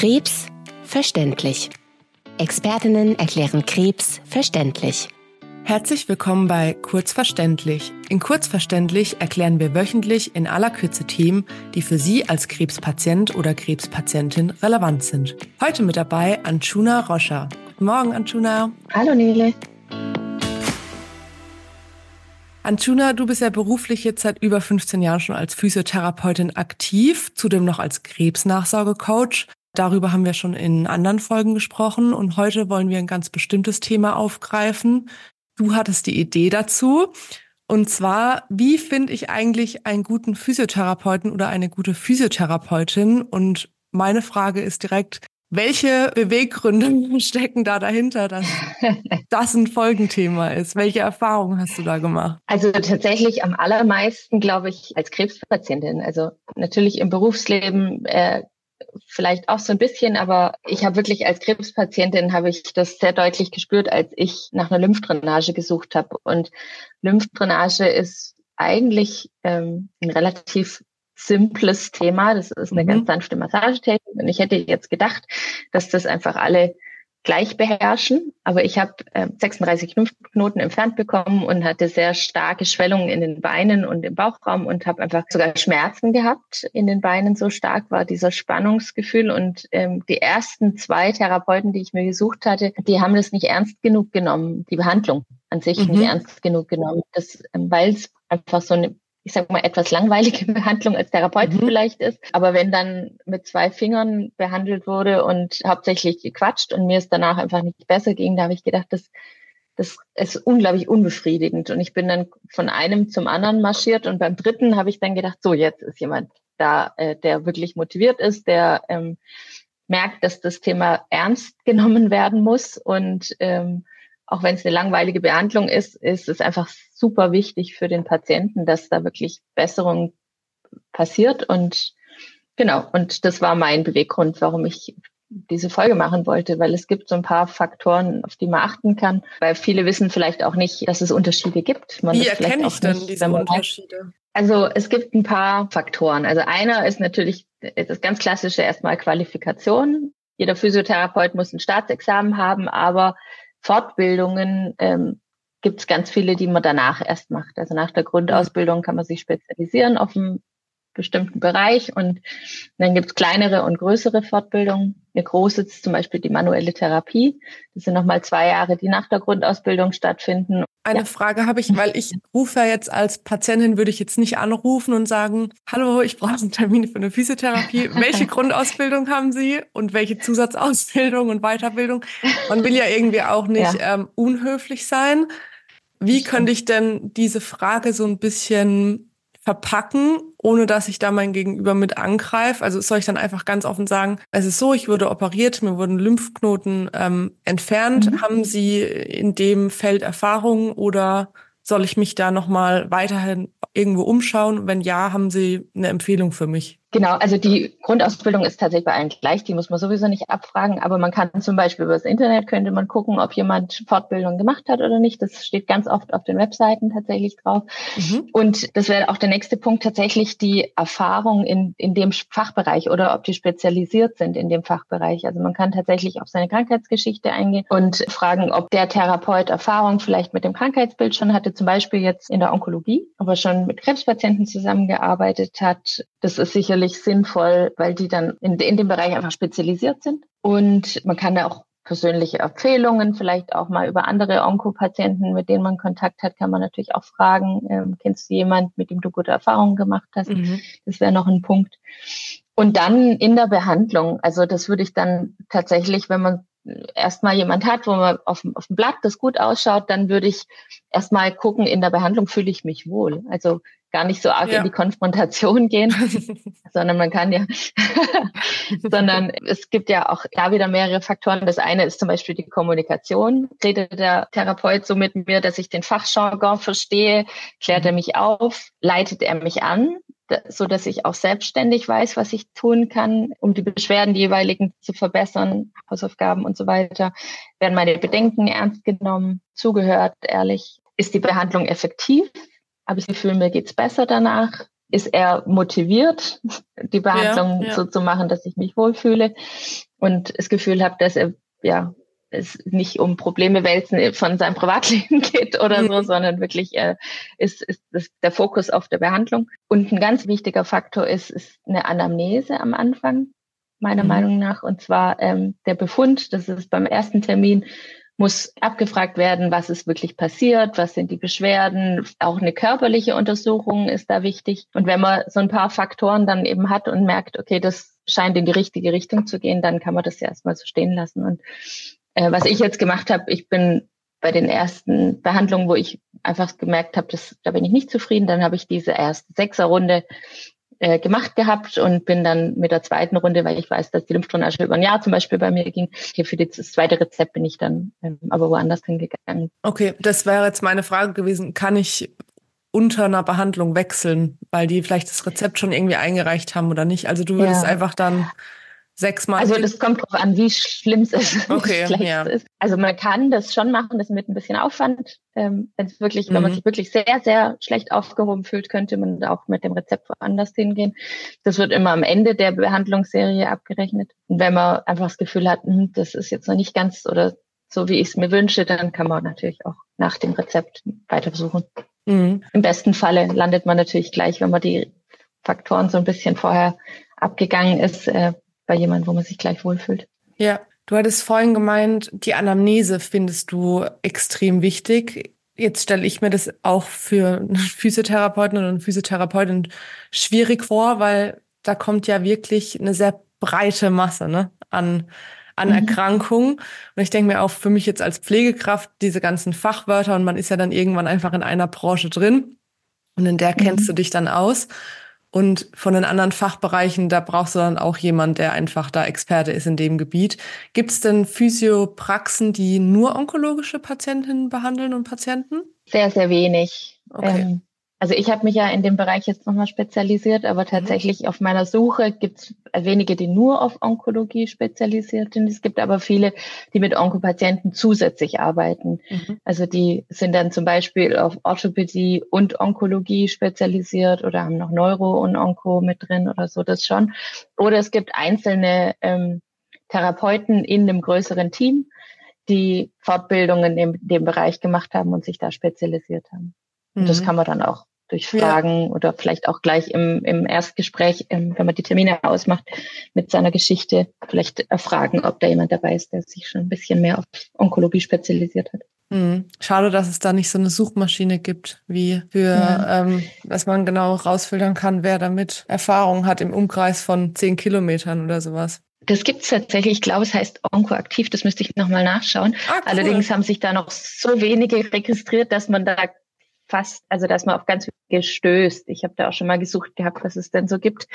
Krebs verständlich. Expertinnen erklären Krebs verständlich. Herzlich willkommen bei Kurzverständlich. In Kurzverständlich erklären wir wöchentlich in aller Kürze Themen, die für Sie als Krebspatient oder Krebspatientin relevant sind. Heute mit dabei Anchuna Roscher. Guten Morgen, Anchuna. Hallo, Nele. Anchuna, du bist ja beruflich jetzt seit über 15 Jahren schon als Physiotherapeutin aktiv, zudem noch als Krebsnachsorgecoach. Darüber haben wir schon in anderen Folgen gesprochen und heute wollen wir ein ganz bestimmtes Thema aufgreifen. Du hattest die Idee dazu. Und zwar, wie finde ich eigentlich einen guten Physiotherapeuten oder eine gute Physiotherapeutin? Und meine Frage ist direkt, welche Beweggründe stecken da dahinter, dass das ein Folgenthema ist? Welche Erfahrungen hast du da gemacht? Also tatsächlich am allermeisten, glaube ich, als Krebspatientin. Also natürlich im Berufsleben äh, vielleicht auch so ein bisschen, aber ich habe wirklich als Krebspatientin habe ich das sehr deutlich gespürt, als ich nach einer Lymphdrainage gesucht habe. Und Lymphdrainage ist eigentlich ähm, ein relativ simples Thema. Das ist eine mhm. ganz sanfte Massagetechnik. Und ich hätte jetzt gedacht, dass das einfach alle gleich beherrschen. Aber ich habe äh, 36 Lymphknoten entfernt bekommen und hatte sehr starke Schwellungen in den Beinen und im Bauchraum und habe einfach sogar Schmerzen gehabt in den Beinen. So stark war dieser Spannungsgefühl. Und ähm, die ersten zwei Therapeuten, die ich mir gesucht hatte, die haben das nicht ernst genug genommen, die Behandlung an sich mhm. nicht ernst genug genommen, das, ähm, weil es einfach so eine ich sag mal, etwas langweilige Behandlung als Therapeut mhm. vielleicht ist. Aber wenn dann mit zwei Fingern behandelt wurde und hauptsächlich gequatscht und mir es danach einfach nicht besser ging, da habe ich gedacht, das, das ist unglaublich unbefriedigend. Und ich bin dann von einem zum anderen marschiert und beim dritten habe ich dann gedacht, so, jetzt ist jemand da, äh, der wirklich motiviert ist, der ähm, merkt, dass das Thema ernst genommen werden muss und ähm, auch wenn es eine langweilige Behandlung ist, ist es einfach super wichtig für den Patienten, dass da wirklich Besserung passiert. Und genau, und das war mein Beweggrund, warum ich diese Folge machen wollte, weil es gibt so ein paar Faktoren, auf die man achten kann, weil viele wissen vielleicht auch nicht, dass es Unterschiede gibt. Man Wie erkenne ich denn diese Unterschiede? Also es gibt ein paar Faktoren. Also einer ist natürlich das ganz klassische erstmal Qualifikation. Jeder Physiotherapeut muss ein Staatsexamen haben, aber Fortbildungen ähm, gibt es ganz viele, die man danach erst macht. Also nach der Grundausbildung kann man sich spezialisieren auf einen bestimmten Bereich und dann gibt es kleinere und größere Fortbildungen. Eine große ist zum Beispiel die manuelle Therapie. Das sind nochmal zwei Jahre, die nach der Grundausbildung stattfinden. Eine ja. Frage habe ich, weil ich rufe ja jetzt als Patientin, würde ich jetzt nicht anrufen und sagen, hallo, ich brauche einen Termin für eine Physiotherapie. Welche Grundausbildung haben Sie und welche Zusatzausbildung und Weiterbildung? Man will ja irgendwie auch nicht ja. ähm, unhöflich sein. Wie könnte ich denn diese Frage so ein bisschen verpacken, ohne dass ich da mein Gegenüber mit angreife? Also soll ich dann einfach ganz offen sagen, es ist so, ich wurde operiert, mir wurden Lymphknoten ähm, entfernt. Mhm. Haben Sie in dem Feld Erfahrung oder soll ich mich da nochmal weiterhin irgendwo umschauen? Wenn ja, haben Sie eine Empfehlung für mich? Genau, also die Grundausbildung ist tatsächlich bei allen gleich, die muss man sowieso nicht abfragen, aber man kann zum Beispiel über das Internet könnte man gucken, ob jemand Fortbildung gemacht hat oder nicht. Das steht ganz oft auf den Webseiten tatsächlich drauf. Mhm. Und das wäre auch der nächste Punkt, tatsächlich die Erfahrung in, in dem Fachbereich oder ob die spezialisiert sind in dem Fachbereich. Also man kann tatsächlich auf seine Krankheitsgeschichte eingehen und fragen, ob der Therapeut Erfahrung vielleicht mit dem Krankheitsbild schon hatte, zum Beispiel jetzt in der Onkologie, ob er schon mit Krebspatienten zusammengearbeitet hat. Das ist sicherlich sicherlich sinnvoll, weil die dann in, in dem Bereich einfach spezialisiert sind. Und man kann da auch persönliche Empfehlungen, vielleicht auch mal über andere Onkopatienten, mit denen man Kontakt hat, kann man natürlich auch fragen, ähm, kennst du jemanden, mit dem du gute Erfahrungen gemacht hast? Mhm. Das wäre noch ein Punkt. Und dann in der Behandlung, also das würde ich dann tatsächlich, wenn man erstmal jemand hat, wo man auf, auf dem Blatt das gut ausschaut, dann würde ich erstmal gucken, in der Behandlung fühle ich mich wohl. Also gar nicht so arg ja. in die Konfrontation gehen, sondern man kann ja, sondern es gibt ja auch da wieder mehrere Faktoren. Das eine ist zum Beispiel die Kommunikation. Redet der Therapeut so mit mir, dass ich den Fachjargon verstehe? Klärt er mhm. mich auf? Leitet er mich an? so dass ich auch selbstständig weiß, was ich tun kann, um die Beschwerden die jeweiligen zu verbessern, Hausaufgaben und so weiter. Werden meine Bedenken ernst genommen, zugehört, ehrlich? Ist die Behandlung effektiv? Habe ich das Gefühl, mir geht's besser danach? ist er motiviert, die Behandlung ja, ja. so zu machen, dass ich mich wohlfühle und das Gefühl habe, dass er ja es nicht um Probleme wälzen von seinem Privatleben geht oder so, mhm. sondern wirklich äh, ist, ist das der Fokus auf der Behandlung. Und ein ganz wichtiger Faktor ist, ist eine Anamnese am Anfang, meiner mhm. Meinung nach. Und zwar ähm, der Befund, das ist beim ersten Termin, muss abgefragt werden, was ist wirklich passiert, was sind die Beschwerden. Auch eine körperliche Untersuchung ist da wichtig. Und wenn man so ein paar Faktoren dann eben hat und merkt, okay, das scheint in die richtige Richtung zu gehen, dann kann man das ja erstmal so stehen lassen. Und äh, was ich jetzt gemacht habe, ich bin bei den ersten Behandlungen, wo ich einfach gemerkt habe, da bin ich nicht zufrieden, dann habe ich diese erste Sechserrunde äh, gemacht gehabt und bin dann mit der zweiten Runde, weil ich weiß, dass die Lymphdrainage über ein Jahr zum Beispiel bei mir ging. Hier für das zweite Rezept bin ich dann ähm, aber woanders hingegangen. Okay, das wäre jetzt meine Frage gewesen. Kann ich unter einer Behandlung wechseln, weil die vielleicht das Rezept schon irgendwie eingereicht haben oder nicht? Also du würdest ja. einfach dann sechsmal. Also das kommt drauf an, wie schlimm es ist. Okay, ja. ist. Also man kann das schon machen, das mit ein bisschen Aufwand. Ähm, wenn es wirklich, mhm. wenn man mhm. sich wirklich sehr, sehr schlecht aufgehoben fühlt, könnte man auch mit dem Rezept woanders hingehen. Das wird immer am Ende der Behandlungsserie abgerechnet. Und wenn man einfach das Gefühl hat, hm, das ist jetzt noch nicht ganz oder so wie ich es mir wünsche, dann kann man natürlich auch nach dem Rezept weitersuchen. Mhm. Im besten Falle landet man natürlich gleich, wenn man die Faktoren so ein bisschen vorher abgegangen ist, äh, bei jemandem, wo man sich gleich wohlfühlt. Ja, du hattest vorhin gemeint, die Anamnese findest du extrem wichtig. Jetzt stelle ich mir das auch für einen Physiotherapeuten oder eine Physiotherapeutin schwierig vor, weil da kommt ja wirklich eine sehr breite Masse ne, an, an mhm. Erkrankungen. Und ich denke mir auch für mich jetzt als Pflegekraft diese ganzen Fachwörter und man ist ja dann irgendwann einfach in einer Branche drin und in der kennst mhm. du dich dann aus. Und von den anderen Fachbereichen, da brauchst du dann auch jemand, der einfach da Experte ist in dem Gebiet. Gibt es denn Physiopraxen, die nur onkologische Patientinnen behandeln und Patienten? Sehr, sehr wenig. Okay. Ähm, also ich habe mich ja in dem Bereich jetzt nochmal spezialisiert, aber mhm. tatsächlich mhm. auf meiner Suche gibt es wenige, die nur auf Onkologie spezialisiert sind. Es gibt aber viele, die mit Onkopatienten zusätzlich arbeiten. Mhm. Also die sind dann zum Beispiel auf Orthopädie und Onkologie spezialisiert oder haben noch Neuro und Onko mit drin oder so, das schon. Oder es gibt einzelne ähm, Therapeuten in einem größeren Team, die Fortbildungen in dem Bereich gemacht haben und sich da spezialisiert haben. Und das mhm. kann man dann auch durch Fragen ja. oder vielleicht auch gleich im, im Erstgespräch, ähm, wenn man die Termine ausmacht, mit seiner Geschichte vielleicht erfragen, ob da jemand dabei ist, der sich schon ein bisschen mehr auf Onkologie spezialisiert hat. Mhm. Schade, dass es da nicht so eine Suchmaschine gibt, wie für, ja. ähm, dass man genau rausfiltern kann, wer damit Erfahrung hat im Umkreis von zehn Kilometern oder sowas. Das gibt es tatsächlich. Ich glaube, es heißt Onkoaktiv. Das müsste ich nochmal nachschauen. Ah, cool. Allerdings haben sich da noch so wenige registriert, dass man da fast, also dass man auf ganz wenige stößt. Ich habe da auch schon mal gesucht gehabt, was es denn so gibt.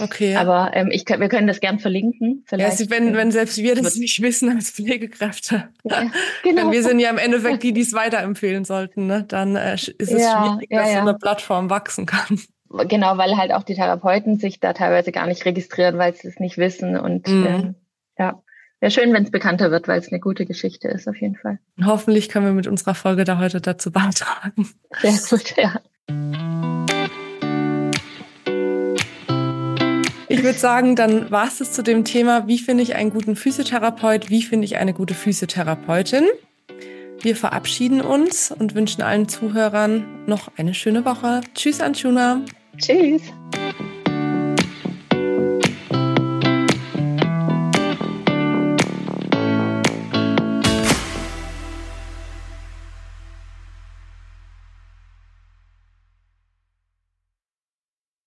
Okay. Aber ähm, ich, wir können das gern verlinken. Vielleicht. Ja, wenn, wenn selbst wir das nicht wissen als Pflegekräfte. Ja, genau. wir sind ja im Endeffekt die, die es weiterempfehlen sollten, ne? dann äh, ist es ja, schwierig, dass so eine Plattform wachsen kann. Genau, weil halt auch die Therapeuten sich da teilweise gar nicht registrieren, weil sie es nicht wissen. Und mhm. ähm, ja. Wäre schön, wenn es bekannter wird, weil es eine gute Geschichte ist, auf jeden Fall. Hoffentlich können wir mit unserer Folge da heute dazu beitragen. Sehr gut, ja. Ich würde sagen, dann war es zu dem Thema, wie finde ich einen guten Physiotherapeut, wie finde ich eine gute Physiotherapeutin. Wir verabschieden uns und wünschen allen Zuhörern noch eine schöne Woche. Tschüss, Anjuna. Tschüss.